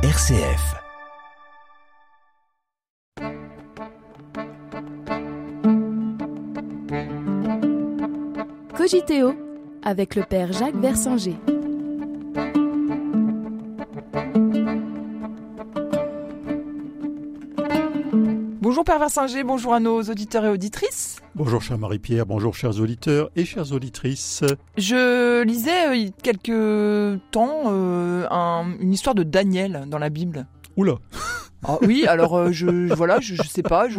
RCF. Cogiteo avec le père Jacques Versinger. Bonjour Père Versinger, bonjour à nos auditeurs et auditrices. Bonjour cher Marie-Pierre, bonjour chers auditeurs et chères auditrices. Je lisais euh, il y a quelques temps euh, un- une histoire de Daniel dans la Bible. Oula, Ah oui, alors euh, je voilà, je, je sais pas, je,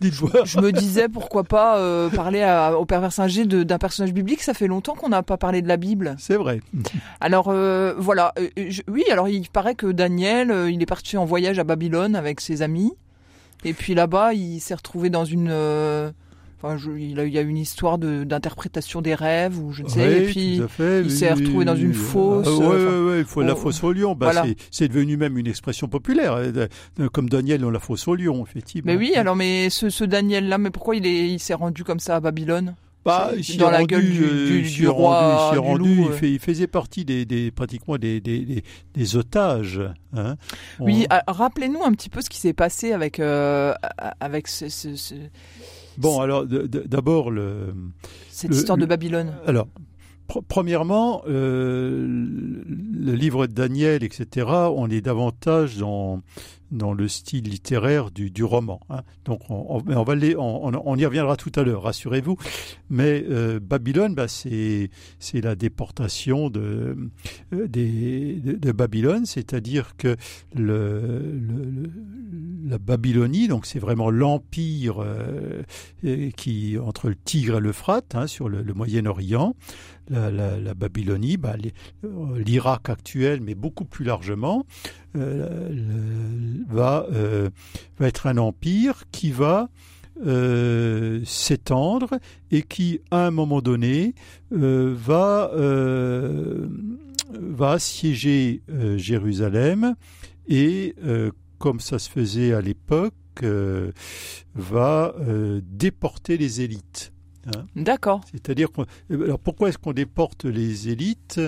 dites je me disais pourquoi pas euh, parler à- au Père de- d'un personnage biblique. Ça fait longtemps qu'on n'a pas parlé de la Bible. C'est vrai. Alors euh, voilà, oui, alors il paraît que Daniel, il est parti en voyage à Babylone avec ses amis, et puis là-bas, il s'est retrouvé dans une, euh, enfin, je- il, a, il y a une histoire de- d'interprétation des rêves ou je ne sais, Oui, et puis tout à fait, il oui, s'est retrouvé dans une oui. fosse, ouais, il faut la fosse au lion. Bah, voilà. c'est- devenu même une expression populaire, euh, comme Daniel dans la fosse au lion, effectivement. mais oui, alors mais ce, ce Daniel-là, mais pourquoi il s'est rendu comme ça à Babylone? Bah, dans la rendu, gueule du- euh, du- du roi, rendu, rendu, loup, il, euh. fait- il faisait partie des, des- pratiquement des, des, des- des otages. hein. Oui, On- ah, rappelez-nous un petit peu ce qui s'est passé avec euh, avec ce- ce- ce- Bon, alors d'abord le. cette Le- histoire de le- Babylone. Alors, pr- premièrement, euh, le livre de Daniel, etc., on est davantage dans, dans le style littéraire du, roman. hein. Donc, on, va les- on, y reviendra tout à l'heure, rassurez-vous. Mais euh, Babylone, bah, c'est la déportation de, euh, Babylone, c'est-à-dire que la Babylonie, donc c'est vraiment l'empire euh, qui entre le Tigre et l'Euphrate, hein, sur le Moyen-Orient. La, la- la Babylonie, bah, euh, l'Irak actuel, mais beaucoup plus largement, euh, euh, va être un empire qui va s'étendre et qui, à un moment donné, va, assiéger Jérusalem et, comme ça se faisait à l'époque, va déporter les élites. D'accord. C'est-à-dire qu'on- alors pourquoi est-ce qu'on déporte les élites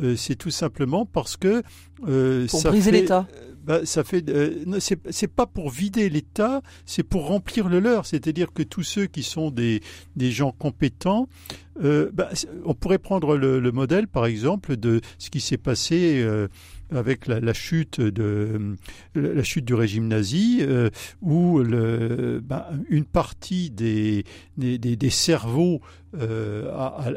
Euh, C'est tout simplement parce que euh, Pour ça briser fait- l'État. bah, ça fait, euh, c'est pas pour vider l'État, c'est pour remplir le leur. C'est-à-dire que tous ceux qui sont des, des gens compétents, euh, bah, on pourrait prendre le, le modèle, par exemple, de ce qui s'est passé euh, avec la, chute de la chute du régime nazi, euh, où bah, une partie des, des, cerveaux euh,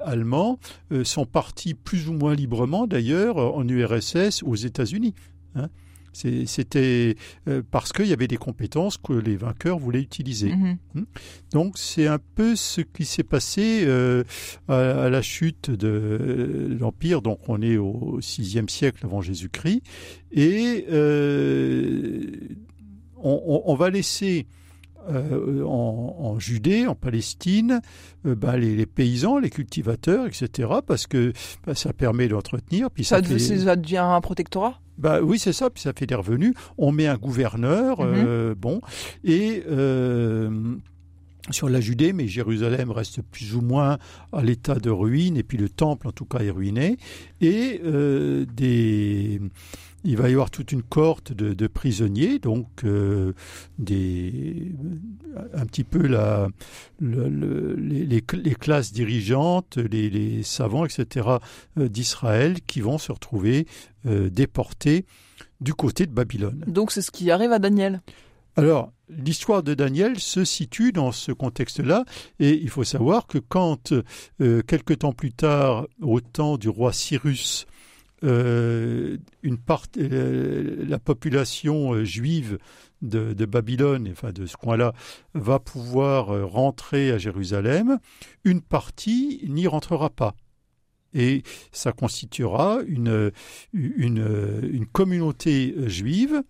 allemands euh, sont partis plus ou moins librement, d'ailleurs, en URSS, aux États-Unis. hein. C'était euh, parce qu'il y avait des compétences que les vainqueurs voulaient utiliser. Mhm. Donc c'est un peu ce qui s'est passé euh, à, à la chute de l'Empire. Donc on est au VIe siècle avant Jésus-Christ. Et euh, on, on- on va laisser euh, en, en Judée, en Palestine, euh, bah, les, les paysans, les cultivateurs, etc. Parce que bah, ça permet d'entretenir. Puis Ça, ça devient un protectorat? Bah oui, c'est ça, puis ça fait des revenus. On met un gouverneur, Mhm. euh, bon, et euh, sur la Judée, mais Jérusalem reste plus ou moins à l'état de ruine, et puis le temple en tout cas est ruiné, et euh, des, il va y avoir toute une cohorte de, de prisonniers, donc euh, des, un petit peu la, les, classes dirigeantes, les, les savants, etc. euh, d'Israël qui vont se retrouver euh, déportés du côté de Babylone. Donc c'est ce qui arrive à Daniel? Alors, l'histoire de Daniel se situe dans ce contexte-là, et il faut savoir que quand, euh, quelque temps plus tard, au temps du roi Cyrus, euh, euh, la population juive de, Babylone, enfin de ce coin-là, va pouvoir rentrer à Jérusalem, une partie n'y rentrera pas. Et ça constituera une, communauté juive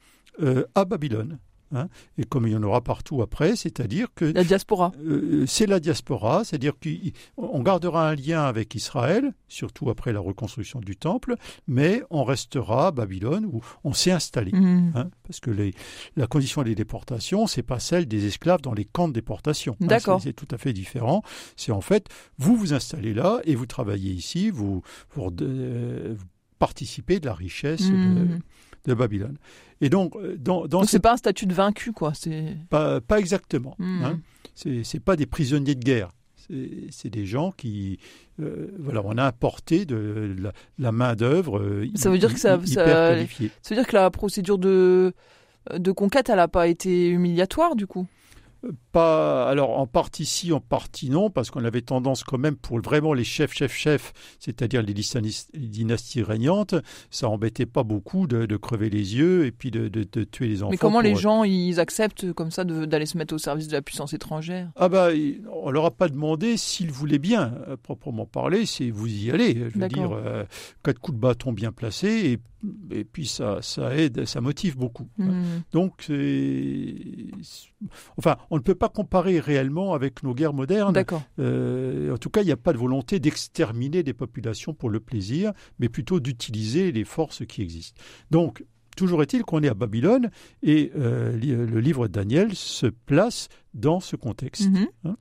à Babylone. Hein. et comme il y en aura partout après, c'est-à-dire que La diaspora. euh, c'est la diaspora, c'est-à-dire qu'on gardera un lien avec Israël, surtout après la reconstruction du temple, mais on restera à Babylone où on s'est installé. Mhm. hein, parce que les, la condition des déportations, c'est pas celle des esclaves dans les camps de déportation. hein, D'accord. c'est- c'est tout à fait différent. C'est en fait, vous vous installez là et vous travaillez ici, vous, vous, euh, vous participer de la richesse de, de Babylone. Et donc, euh, dans, dans Donc c'est pas un statut de vaincu, quoi. C'est. pas, pas exactement. Mhm. hein. C'est c'est pas des prisonniers de guerre. C'est c'est des gens qui, euh, voilà, on a apporté de la, la main d'œuvre. euh, Ça veut dire que ça- ça-. Ça veut dire que la procédure de de conquête, elle n'a pas été humiliatoire, du coup? Pas, alors en partie si, en partie non, parce qu'on avait tendance quand même pour vraiment les chefs, chefs, chefs, c'est-à-dire les dynasties, régnantes, ça embêtait pas beaucoup de, de crever les yeux et puis de, de- de tuer les enfants. Mais comment les pour- gens, ils acceptent comme ça d'aller se mettre au service de la puissance étrangère? Ah bah, on leur a pas demandé s'ils voulaient bien, à proprement parler, c'est vous y allez. Je veux dire, euh, quatre coups de bâton bien placés et, et puis ça, ça aide, ça motive beaucoup. Mhm. Donc, c'est- enfin, on ne peut pas comparer réellement avec nos guerres modernes. Euh, en tout cas, il n'y a pas de volonté d'exterminer des populations pour le plaisir, mais plutôt d'utiliser les forces qui existent. Donc, toujours est-il qu'on est à Babylone et euh, le livre de Daniel se place dans ce contexte. Mhm.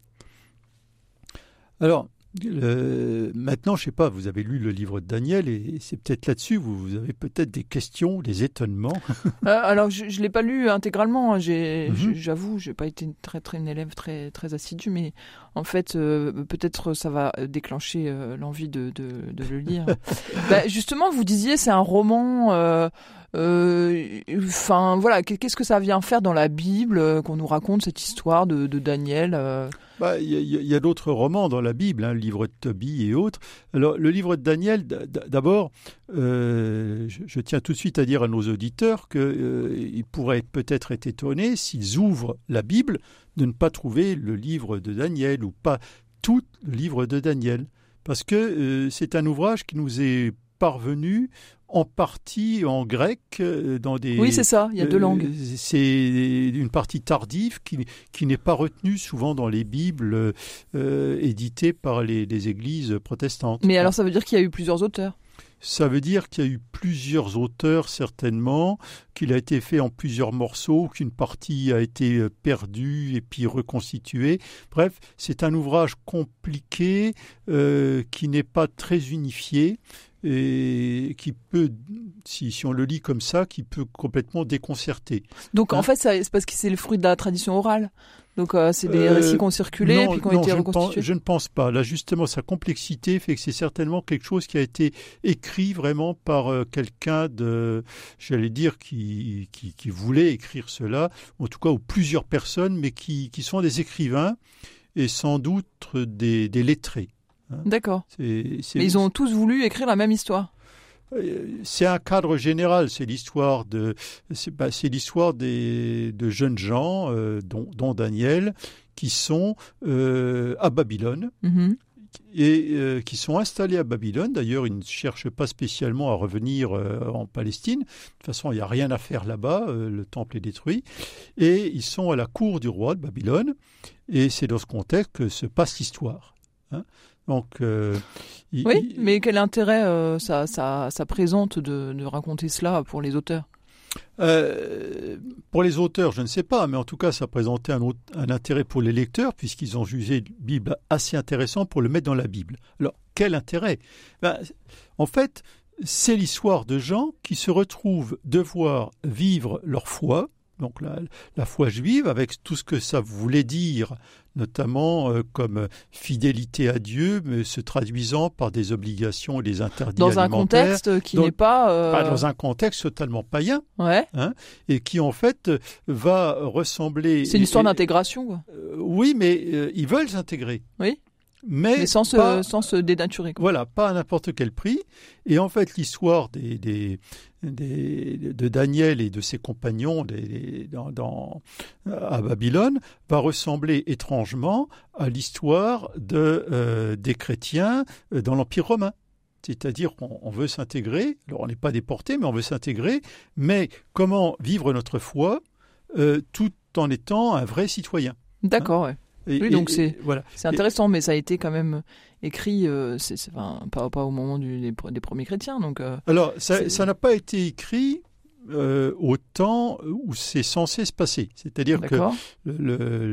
Alors, euh, maintenant, je sais pas, vous avez lu le livre de Daniel et c'est peut-être là-dessus, vous, vous avez peut-être des questions, des étonnements. Euh, alors, je ne l'ai pas lu intégralement. hein. J'ai, Mhm. J'avoue, je n'ai pas été très, très, une élève très, très assidue, mais en fait, euh, peut-être ça va déclencher l'envie de, de, de le lire. Bah, justement, vous disiez, c'est un roman. Enfin, voilà, qu'est- qu'est-ce que ça vient faire dans la Bible qu'on nous raconte cette histoire de, de Daniel Bah, Il y a, d'autres romans dans la Bible, hein, le livre de Tobie et autres. Alors, le livre de Daniel, d'abord, euh, je, tiens tout de suite à dire à nos auditeurs qu'ils pourraient peut-être être étonnés s'ils ouvrent la Bible de ne pas trouver le livre de Daniel ou pas tout le livre de Daniel. Parce que euh, c'est un ouvrage qui nous est parvenu en partie en grec, euh, dans des... Oui, c'est ça, il y a deux Euh, langues. C'est une partie tardive qui, qui n'est pas retenue souvent dans les Bibles euh, éditées par les, les églises protestantes. Mais alors, ça veut dire qu'il y a eu plusieurs auteurs? Ça veut dire qu'il y a eu plusieurs auteurs certainement, qu'il a été fait en plusieurs morceaux, qu'une partie a été perdue et puis reconstituée. Bref, c'est un ouvrage compliqué euh, qui n'est pas très unifié et qui peut, si, si on le lit comme ça, qui peut complètement déconcerter. Donc, en Hein fait, c'est parce que c'est le fruit de la tradition orale. Donc, euh, c'est des Euh, récits qui ont circulé et puis qui ont non, été je, ne pense, reconstitués. je ne pense pas. Là, justement, sa complexité fait que c'est certainement quelque chose qui a été écrit vraiment par euh, quelqu'un de, j'allais dire, qui, qui, qui voulait écrire cela, en tout cas, ou plusieurs personnes, mais qui, qui sont des écrivains et sans doute des, des lettrés. D'accord. C'est, c'est- Mais ils ont tous voulu écrire la même histoire. euh, C'est un cadre général, c'est l'histoire de, c'est, bah, l'histoire des de jeunes gens, euh, dont, dont Daniel, qui sont euh, à Babylone Mhm. et euh, qui sont installés à Babylone. D'ailleurs, ils ne cherchent pas spécialement à revenir en Palestine. De toute façon, il n'y a rien à faire là-bas. le temple est détruit. Et ils sont à la cour du roi de Babylone. Et c'est dans ce contexte que se passe l'histoire. hein. Donc, euh, il- Oui, mais quel intérêt euh, ça, ça, ça présente de, de raconter cela pour les auteurs? Euh, pour les auteurs, je ne sais pas, mais en tout cas, ça présentait un, autre- un intérêt pour les lecteurs, puisqu'ils ont jugé la Bible assez intéressant pour le mettre dans la Bible. Alors, quel intérêt? Ben, En fait, c'est l'histoire de gens qui se retrouvent devoir vivre leur foi, donc la, la foi juive, avec tout ce que ça voulait dire, notamment euh, comme fidélité à Dieu, mais se traduisant par des obligations et des interdits Dans un contexte qui n'est pas. euh, Ah, dans un contexte totalement païen Ouais, et qui en fait va ressembler. c'est une histoire d'intégration, euh, oui, mais ils veulent s'intégrer. Oui. Mais, mais sans se, sans se dénaturer. Quoi. voilà, pas à n'importe quel prix. Et en fait, l'histoire des, des, des- de Daniel et de ses compagnons des- dans, dans- à Babylone va ressembler étrangement à l'histoire de, euh, des chrétiens euh, dans l'Empire romain. C'est-à-dire qu'on on veut s'intégrer, alors on n'est pas déporté, mais on veut s'intégrer, mais comment vivre notre foi euh, tout en étant un vrai citoyen D'accord, ouais. Et- Oui, donc c'est- voilà. C'est intéressant, mais ça a été quand même écrit, euh, c'est, enfin, pas, pas au moment du- des, des premiers chrétiens. Donc, euh, Alors, ça n'a pas été écrit euh, au temps où c'est censé se passer. C'est-à-dire que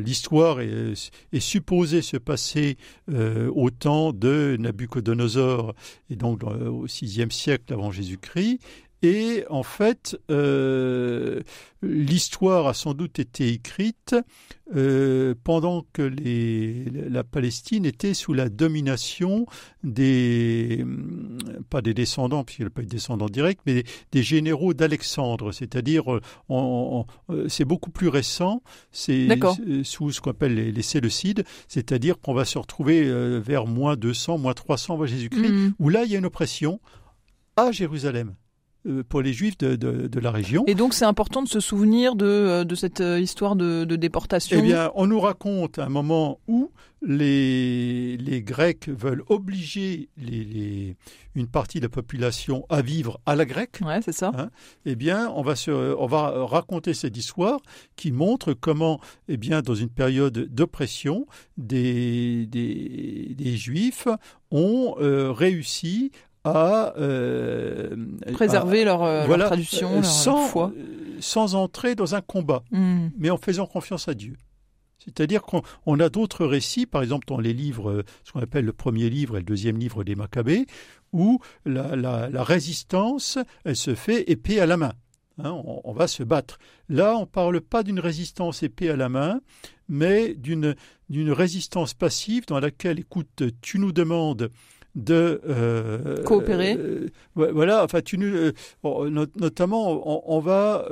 l'histoire est, est supposée se passer euh, au temps de Nabucodonosor, et donc dans- au VIe siècle avant Jésus-Christ. Et en fait, euh, l'histoire a sans doute été écrite euh, pendant que les, la Palestine était sous la domination des, hum, pas des descendants, puisqu'il n'a pas eu de descendants directs, mais des, des généraux d'Alexandre. C'est-à-dire, euh, c'est beaucoup plus récent, c'est sous ce qu'on appelle les, les Séleucides, c'est-à-dire qu'on va se retrouver vers moins 200, moins 300 avant Jésus-Christ, Mhm. où là, il y a une oppression à Jérusalem pour les Juifs de, de- de la région. Et donc c'est important de se souvenir de, euh, de cette euh, histoire de, de déportation. Eh bien, on nous raconte un moment où les, les Grecs veulent obliger les- les- une partie de la population à vivre à la grecque. Ouais, c'est ça. Hein Eh bien, on va, se, on va raconter cette histoire qui montre comment, eh bien, dans une période d'oppression, des, des, des Juifs ont euh, réussi à euh, Préserver leur, euh, leur voilà, tradition, euh, leur, sans, foi. euh, sans entrer dans un combat Hmm. mais en faisant confiance à Dieu. C'est-à-dire qu'on on a d'autres récits, par exemple dans les livres, ce qu'on appelle le premier livre et le deuxième livre des Maccabées, où la, la- la résistance, elle se fait épée à la main. Hein, on, on va se battre. Là, on ne parle pas d'une résistance épée à la main, mais d'une résistance passive dans laquelle, écoute, tu nous demandes de euh, Coopérer. euh, voilà, enfin, tu euh, notamment, on, on va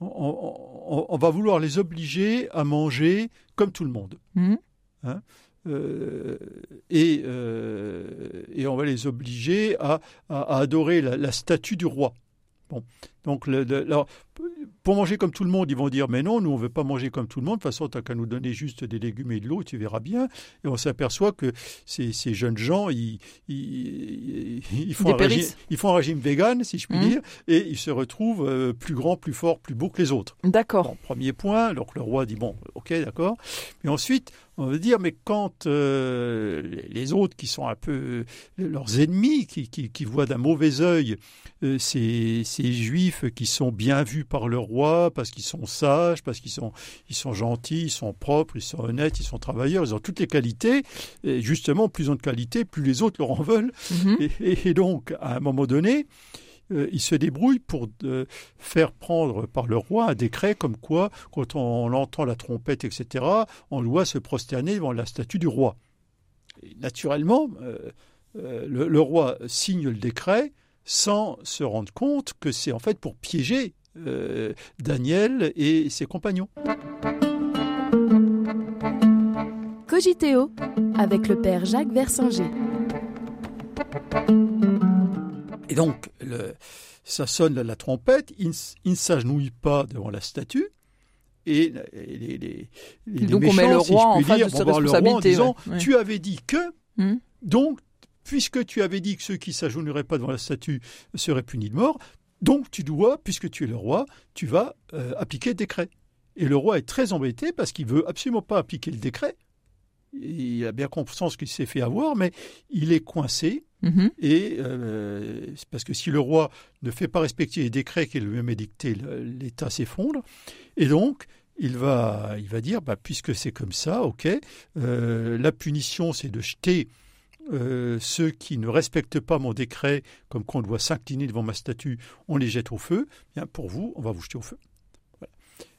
on, va vouloir les obliger à manger comme tout le monde. Hmm. Euh, et, euh, et on va les obliger à, à- à adorer la, la statue du roi. Bon. Donc, le- le- alors, pour manger comme tout le monde, ils vont dire Mais non, nous, on ne veut pas manger comme tout le monde. De toute façon, tu n'as qu'à nous donner juste des légumes et de l'eau, tu verras bien. Et on s'aperçoit que ces, ces jeunes gens, ils, ils, ils font un régime, ils font un régime vegan, si je puis Mhm. dire, et ils se retrouvent euh, plus grands, plus forts, plus beaux que les autres. D'accord. Bon, premier point, donc le roi dit bon, ok, d'accord. Mais ensuite, on veut dire, mais quand euh, les autres qui sont un peu euh, leurs ennemis, qui, qui, qui voient d'un mauvais œil euh, ces, ces juifs qui sont bien vus par le roi parce qu'ils sont sages, parce qu'ils sont, ils sont gentils, ils sont propres, ils sont honnêtes, ils sont travailleurs, ils ont toutes les qualités. Et justement, plus ils ont de qualités, plus les autres leur en veulent. Mhm. Et- et donc, à un moment donné, euh, il se débrouille pour euh, faire prendre par le roi un décret comme quoi, quand on, entend la trompette, etc., on doit se prosterner devant la statue du roi. Naturellement, euh, euh, le, roi signe le décret sans se rendre compte que c'est en fait pour piéger Daniel et ses compagnons. Cogiteo avec le père Jacques. Et donc, le- ça sonne la, trompette, il, ne s- il ne s'agenouille pas devant la statue. Et, les, les- les Donc, on met méchants, le si roi en face dire, de vont ses voir le roi en responsabilités, disant ouais. Tu avais dit que, Mhm. donc, puisque tu avais dit que ceux qui s'agenouilleraient pas devant la statue seraient punis de mort, donc tu dois, puisque tu es le roi, tu vas euh, appliquer le décret. Et le roi est très embêté parce qu'il veut absolument pas appliquer le décret. Il a bien conscience qu'il s'est fait avoir, mais il est coincé. Mhm. Et euh, parce que si le roi ne fait pas respecter les décrets qu'il lui-même édictés, le- l'État s'effondre. Et donc, il va, il va dire, bah, puisque c'est comme ça, ok, euh, la punition, c'est de jeter euh, ceux qui ne respectent pas mon décret, comme qu'on doit s'incliner devant ma statue, on les jette au feu. Bien, pour vous, on va vous jeter au feu.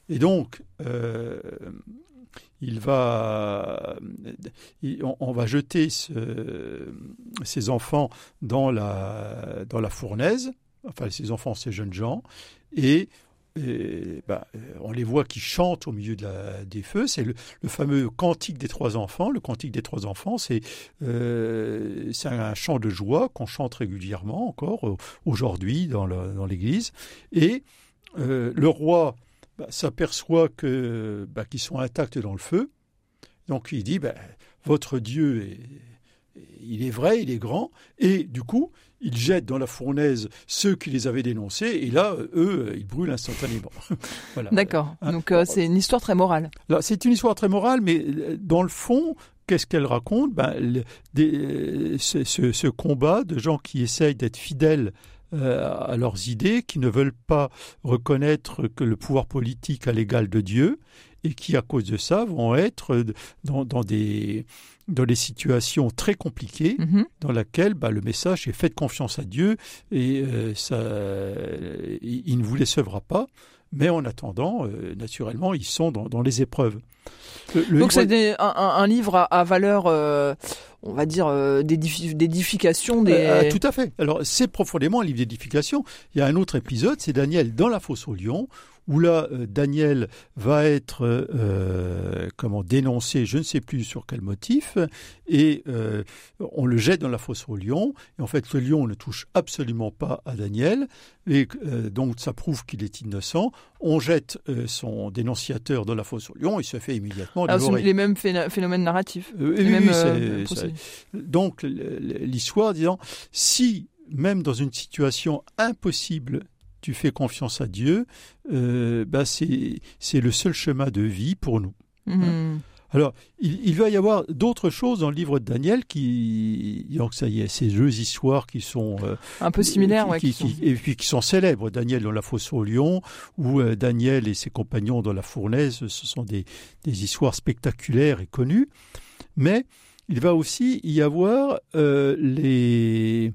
Et donc, il va, on, va jeter ce- ces enfants dans la, dans la fournaise, enfin ces enfants, ces jeunes gens, et, bah, on les voit qui chantent au milieu des feux. C'est le, fameux cantique des trois enfants. Le cantique des trois enfants, c'est euh, un chant de joie qu'on chante régulièrement encore euh, aujourd'hui dans l'Église. Et euh, le roi bah, s'aperçoit que bah, qu'ils sont intacts dans le feu. Donc il dit, bah, votre Dieu, est, il est vrai, il est grand, et du coup, il jette dans la fournaise ceux qui les avaient dénoncés, et là, eux, ils brûlent instantanément. voilà. D'accord. Hein? Donc euh, c'est une histoire très morale. C'est une histoire très morale, mais euh, dans le fond, qu'est-ce qu'elle raconte? Ben, le- des- ce, ce- ce combat de gens qui essayent d'être fidèles à leurs idées, qui ne veulent pas reconnaître que le pouvoir politique à l'égal de Dieu, et qui, à cause de ça, vont être dans, des, dans des situations très compliquées Mhm. dans laquelle bah, le message est faites confiance à Dieu et euh, ça, il, il ne vous décevra pas. Mais en attendant, euh, naturellement, ils sont dans, dans les épreuves. Le- le Donc livre- c'est un, livre à, à valeur, euh, on va dire, d'édif- d'édification des... Euh, euh, tout à fait. Alors, c'est profondément un livre d'édification. Il y a un autre épisode, c'est Daniel dans la fosse au lion, où là, euh, Daniel va être euh, comment dénoncé, je ne sais plus sur quel motif, et euh, on le jette dans la fosse au lion. Et en fait, le lion ne touche absolument pas à Daniel, et euh, donc ça prouve qu'il est innocent. On jette euh, son dénonciateur dans la fosse au lion, il se fait immédiatement Alors, c'est dévorer. les mêmes phénomènes narratifs. Euh, les oui, mêmes, euh, donc l'histoire disant si même dans une situation impossible tu fais confiance à Dieu, euh, bah c'est c'est le seul chemin de vie pour nous. Mhm. Alors il, il va y avoir d'autres choses dans le livre de Daniel qui donc ça y est ces deux histoires qui sont euh, Un peu similaires, qui- ouais. qui- qui sont- qui- et puis qui sont célèbres. Daniel dans la fosse au lion ou euh, Daniel et ses compagnons dans la fournaise, ce sont des, des histoires spectaculaires et connues. Mais il va aussi y avoir euh, les,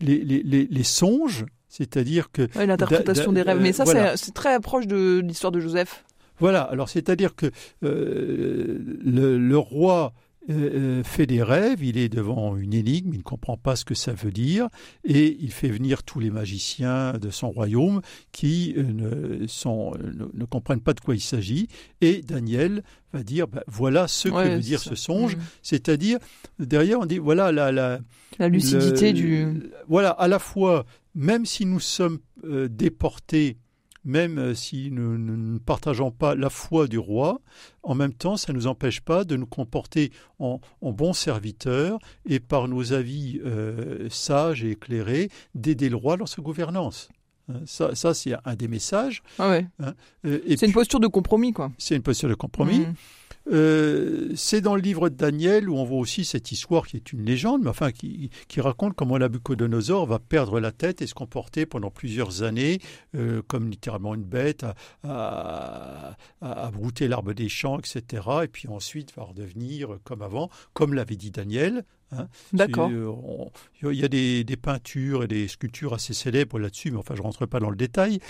les, les- les songes, c'est-à-dire que Ouais, l'interprétation des rêves. Mais ça, voilà. c'est- très proche de l'histoire de Joseph. Voilà, alors c'est-à-dire que euh, le, le roi euh, euh, fait des rêves, il est devant une énigme, il ne comprend pas ce que ça veut dire, et il fait venir tous les magiciens de son royaume qui euh, ne, sont, ne, ne comprennent pas de quoi il s'agit, et Daniel va dire, bah, voilà ce que veut dire ça. ce songe, Mhm. c'est-à-dire, derrière on dit, voilà la... la La lucidité le- du... Voilà, à la fois, même si nous sommes euh, déportés, même euh, si nous, nous ne partageons pas la foi du roi, en même temps, ça ne nous empêche pas de nous comporter en, en bons serviteurs et par nos avis euh, sages et éclairés, d'aider le roi dans sa gouvernance. Hein, Ça, ça c'est un des messages. Ah ouais. Euh, et C'est une posture de compromis, quoi. c'est une posture de compromis. Mhm. Euh, c'est dans le livre de Daniel où on voit aussi cette histoire qui est une légende, mais enfin qui, qui raconte comment Nabucodonosor va perdre la tête et se comporter pendant plusieurs années euh, comme littéralement une bête, à, à, à- à brouter l'arbre des champs, etc. Et puis ensuite va redevenir comme avant, comme l'avait dit Daniel. hein. D'accord. Euh, Il y a des, des peintures et des sculptures assez célèbres là-dessus, mais enfin je ne rentre pas dans le détail.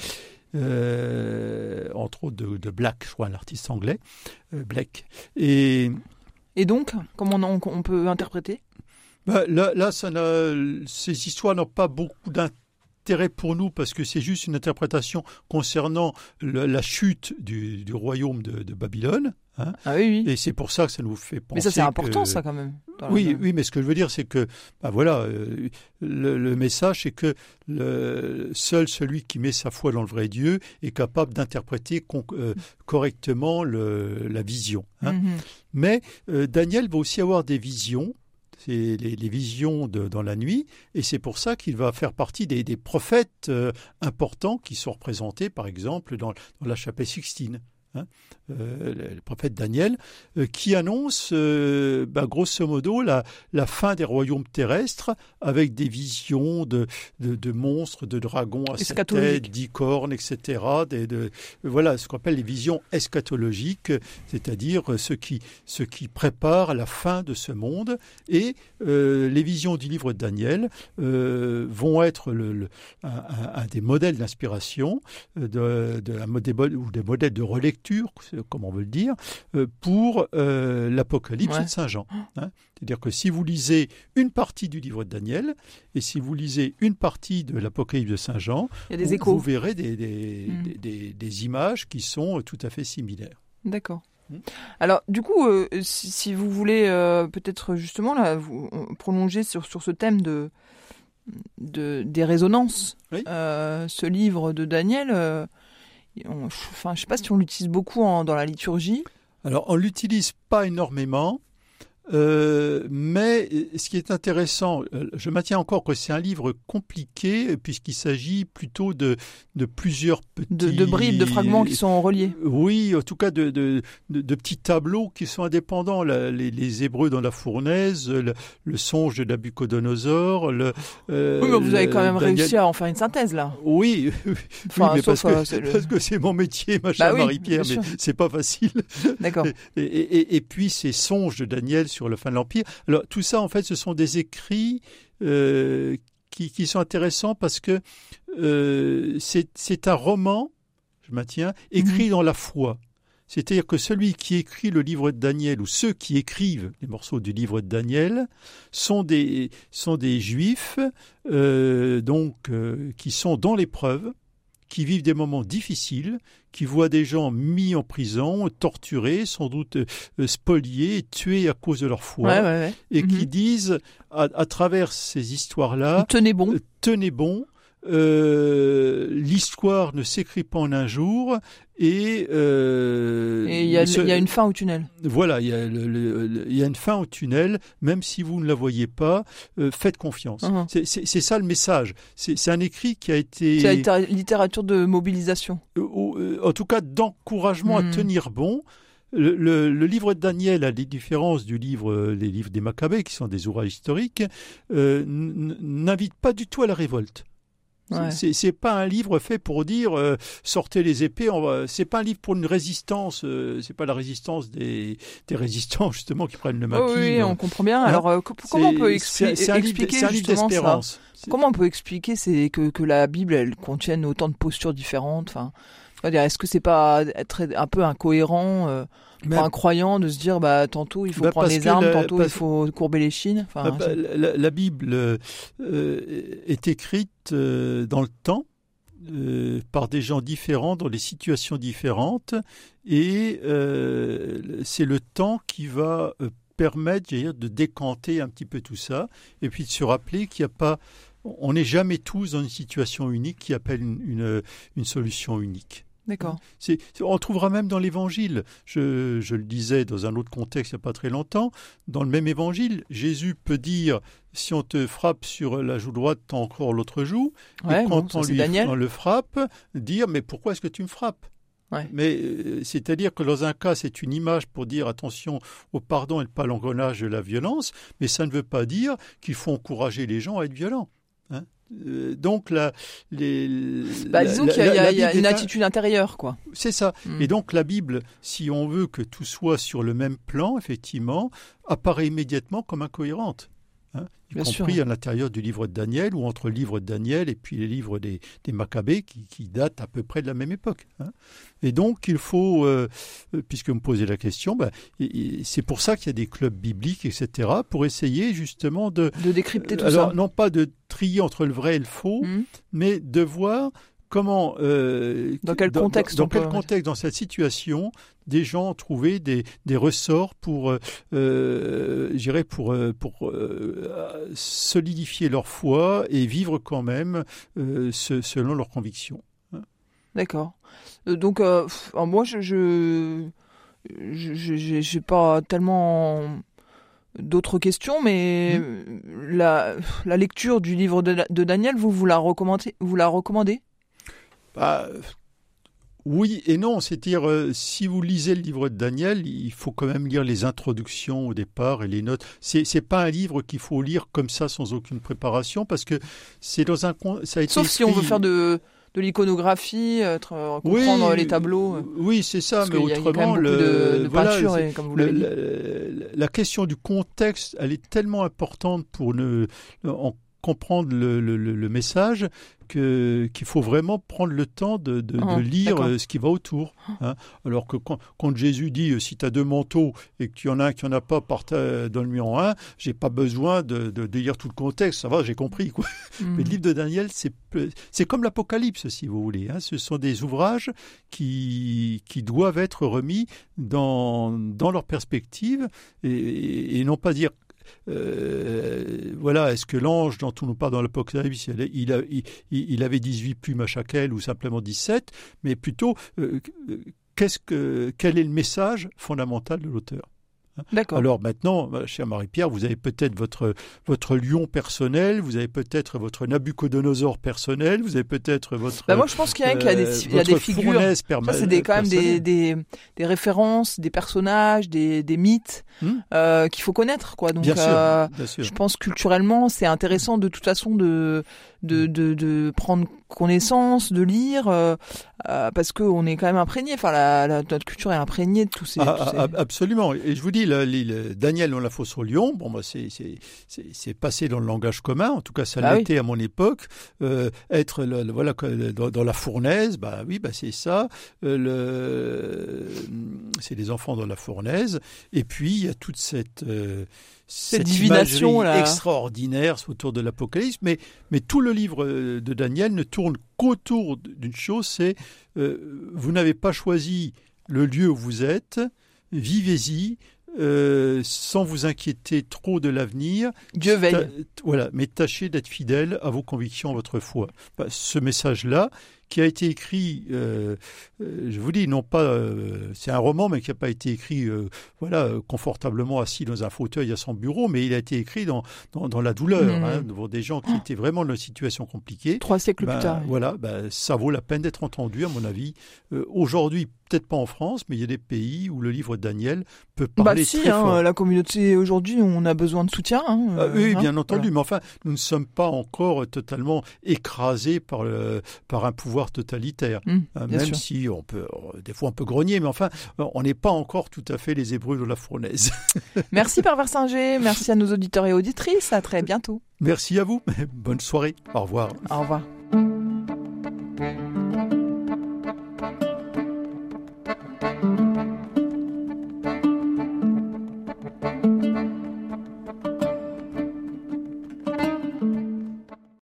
Euh, entre autres de, de Black, je crois, un artiste anglais, euh, Black. Et Et donc, comment on, on peut interpréter? Bah, là, là ça ces histoires n'ont pas beaucoup d'intérêt pour nous parce que c'est juste une interprétation concernant le- la chute du, du royaume de, de Babylone. hein. Ah oui, oui. Et c'est pour ça que ça nous fait penser. Mais ça, c'est important, que- ça, quand même. Oui, oui, mais ce que je veux dire, c'est que, bah voilà, euh, le, le message, c'est que le, seul celui qui met sa foi dans le vrai Dieu est capable d'interpréter euh, correctement la vision. hein. Mhm. Mais euh, Daniel va aussi avoir des visions, les, les visions de- dans la nuit, et c'est pour ça qu'il va faire partie des, prophètes euh, importants qui sont représentés, par exemple, dans la chapelle Sixtine. Hein. Euh, le, prophète Daniel, euh, qui annonce euh, bah, grosso modo la, la fin des royaumes terrestres avec des visions de, de, de monstres, de dragons à sept têtes, d'icornes, etc. Des, de, voilà ce qu'on appelle les visions eschatologiques, c'est-à-dire ceux qui, préparent la fin de ce monde. Et les visions du livre de Daniel vont être le, le- un, un- un des modèles d'inspiration, de, de, un modèle, ou des modèles de relecture, comme on veut le dire, euh, pour euh, l'Apocalypse Ouais. de Saint Jean. hein. C'est-à-dire que si vous lisez une partie du livre de Daniel et si vous lisez une partie de l'Apocalypse de Saint Jean, des vous, verrez des, des, Mm. des- des- images qui sont tout à fait similaires. D'accord. Hmm. Alors, du coup, euh, si, si vous voulez euh, peut-être justement là, vous, euh, prolonger sur, sur ce thème de, de, des résonances, Oui. euh, ce livre de Daniel, euh, enfin, je sais pas si on l'utilise beaucoup dans la liturgie. Alors, on l'utilise pas énormément. Euh, mais ce qui est intéressant, euh, je maintiens encore que c'est un livre compliqué puisqu'il s'agit plutôt de, de plusieurs petits... De, de, bribes, de fragments qui sont reliés. Oui, en tout cas de, de, de petits tableaux qui sont indépendants. les, les, Hébreux dans la fournaise, le, songe de Nabucodonosor. Le, euh, oui, mais vous avez quand même réussi à en faire une synthèse là. Oui, enfin, mais parce, que, parce que c'est mon métier, ma chère bah Marie-Pierre, mais c'est pas facile. D'accord. Et, et, et, puis ces songes de Daniel sur le fin de l'Empire. Alors tout ça, en fait, ce sont des écrits euh, qui, qui, sont intéressants parce que euh, c'est un roman, je maintiens, écrit mhm. dans la foi. C'est-à-dire que celui qui écrit le livre de Daniel ou ceux qui écrivent les morceaux du livre de Daniel sont des, sont des juifs euh, donc euh, qui sont dans l'épreuve, qui vivent des moments difficiles, qui voient des gens mis en prison, torturés, sans doute euh, spoliés, tués à cause de leur foi, et qui mhm. disent, à, travers ces histoires-là, tenez bon, euh, tenez bon, euh, l'histoire ne s'écrit pas en un jour et euh, il y, a une fin au tunnel. Voilà, il y, a y a une fin au tunnel, même si vous ne la voyez pas, euh, faites confiance. Uh-huh. C'est ça le message. C'est un écrit qui a été... C'est la littérature de mobilisation. en tout cas, d'encouragement à hmm. tenir bon. Le, livre de Daniel, à la différence du livre, les livres des Maccabées, qui sont des ouvrages historiques, n'invite pas du tout à la révolte. C'est pas un livre fait pour dire euh, sortez les épées. C'est pas un livre pour une résistance. Euh, c'est pas la résistance des, des résistants justement qui prennent le maquis. oui, on comprend bien. Hein? Alors euh, comment on peut expliquer justement ça Comment on peut expliquer c'est que, que la Bible elle contienne autant de postures différentes Enfin, est-ce que c'est pas être un peu incohérent pour un croyant de se dire bah tantôt il faut bah, prendre les armes, tantôt il faut courber les chines. Enfin, bah, bah, la, Bible euh, est écrite euh, dans le temps. Euh, par des gens différents dans des situations différentes et c'est le temps qui va permettre de décanter un petit peu tout ça et puis de se rappeler qu'il n'y a pas on n'est jamais tous dans une situation unique qui appelle une, une solution unique. D'accord. On trouvera même dans l'Évangile, je, je, le disais dans un autre contexte il n'y a pas très longtemps, dans le même Évangile, Jésus peut dire si on te frappe sur la joue droite, t'as encore l'autre joue. et quand on, lui, le frappe, dire mais pourquoi est-ce que tu me frappes? Mais euh, c'est-à-dire que dans un cas, c'est une image pour dire attention au pardon et pas l'engrenage de la violence, mais ça ne veut pas dire qu'il faut encourager les gens à être violents. Euh, donc la, les, bah, disons qu'il y a, une attitude intérieure, quoi. C'est ça. Hmm. Et donc la Bible, si on veut que tout soit sur le même plan, effectivement, apparaît immédiatement comme incohérente. Compris à l'intérieur du livre de Daniel ou entre le livre de Daniel et puis les livres des, des Maccabées qui, qui, datent à peu près de la même époque. Hein. Et donc il faut, euh, euh, puisque vous me posez la question, ben, c'est pour ça qu'il y a des clubs bibliques, etc., pour essayer justement de... De décrypter tout alors, ça. Non pas de trier entre le vrai et le faux, mmh. mais de voir comment euh, dans quel contexte dans, quel contexte dans cette situation des gens ont trouvé des, des ressorts pour euh, euh pour pour euh, solidifier leur foi et vivre quand même selon leurs convictions hein. d'accord donc moi je je j'ai pas tellement d'autres questions, mais mmh. la, la, lecture du livre de, de Daniel, vous, vous la recommandez, vous la recommandez? Bah, oui et non, c'est-à-dire euh, si vous lisez le livre de Daniel, il faut quand même lire les introductions au départ et les notes. C'est c'est pas un livre qu'il faut lire comme ça sans aucune préparation parce que c'est dans un ça a été sauf si on veut faire de de l'iconographie, euh, comprendre les tableaux. Euh. Oui, c'est ça, mais autrement, la question du contexte, elle est tellement importante pour ne, en comprendre le, le, le message qu'il faut vraiment prendre le temps de, de, de ah, lire euh, ce qui va autour. Hein. Alors que quand, quand, Jésus dit euh, si tu as deux manteaux et que tu en as un qui en a pas, donne-lui en un, j'ai pas besoin de, de, lire tout le contexte, ça va, j'ai compris. Quoi. Mais le livre de Daniel, c'est comme l'Apocalypse, si vous voulez. Hein. Ce sont des ouvrages qui, qui doivent être remis dans, dans leur perspective et, et non pas dire euh, voilà, est-ce que l'ange dont on nous parle dans l'Apocalypse, il, il, avait 18 plumes à chaque aile ou simplement 17, mais plutôt, euh, qu'est-ce que, quel est le message fondamental de l'auteur? D'accord. Alors maintenant, chère Marie-Pierre, vous avez peut-être votre, votre lion personnel, vous avez peut-être votre Nabucodonosor personnel, vous avez peut-être votre. Bah moi, je pense qu'il y a, qu'il y a des, il y a des figures. Ça, c'est des, quand même des, des, des références, des personnages, des, des mythes Hmm. euh, qu'il faut connaître, quoi. Donc, Bien sûr, euh, bien sûr. je pense culturellement, c'est intéressant de toute façon de. De, de, de prendre connaissance, de lire, euh, euh, parce que on est quand même imprégné. Enfin, la, la- notre culture est imprégnée de tous ces. Ah, tous ces- ah, ah, absolument. Et je vous dis, le, le- le Daniel dans la fosse au lion, bon, bah, c'est, passé dans le langage commun. En tout cas, ça Ah oui. l'était à mon époque. Euh, être le, voilà, dans, dans la fournaise, bah oui, bah, c'est ça. Euh, le, c'est les enfants dans la fournaise. Et puis, il y a toute cette, euh, cette divination, là. extraordinaire autour de l'Apocalypse. Mais, mais tout le livre euh, de Daniel ne tourne qu'autour d'une chose, c'est euh, vous n'avez pas choisi le lieu où vous êtes, vivez-y, euh, sans vous inquiéter trop de l'avenir. Dieu veille. Ta- voilà, mais tâchez d'être fidèle à vos convictions, à votre foi. Bah, ce message-là, qui a été écrit, euh, euh, je vous dis, non pas, euh, c'est un roman, mais qui n'a pas été écrit, euh, voilà, confortablement assis dans un fauteuil à son bureau, mais il a été écrit dans dans, dans la douleur, Mhm. hein, devant des gens qui étaient vraiment dans une situation compliquée. Trois siècles Ben, plus tard. Voilà, ben, ça vaut la peine d'être entendu, à mon avis. Aujourd'hui, peut-être pas en France, mais il y a des pays où le livre de Daniel peut Bah parler si, très hein, fort. la communauté aujourd'hui, on a besoin de soutien. hein, Ah, oui, hein, bien entendu, voilà. mais enfin, nous ne sommes pas encore totalement écrasés par, le, par un pouvoir totalitaire. Hein, bien même sûr. si on peut, euh, des fois on peut grogner, mais enfin, on n'est pas encore tout à fait les Hébreux de la fournaise. Merci Père Versinger, merci à nos auditeurs et auditrices, à très bientôt. Merci à vous, bonne soirée, au revoir. Au revoir.